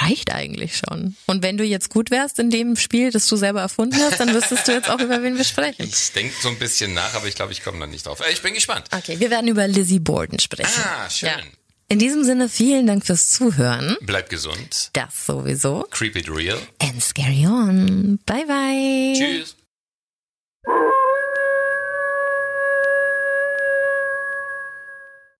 reicht eigentlich schon. Und wenn du jetzt gut wärst in dem Spiel, das du selber erfunden hast, dann wüsstest du jetzt auch, über wen wir sprechen. Ich denke so ein bisschen nach, aber ich glaube, ich komme da nicht drauf. Äh, Ich bin gespannt. Okay, wir werden über Lizzie Borden sprechen. Ah, schön. In diesem Sinne, vielen Dank fürs Zuhören. Bleib gesund. Das sowieso. Creep it real. And scary on. Bye bye. Tschüss.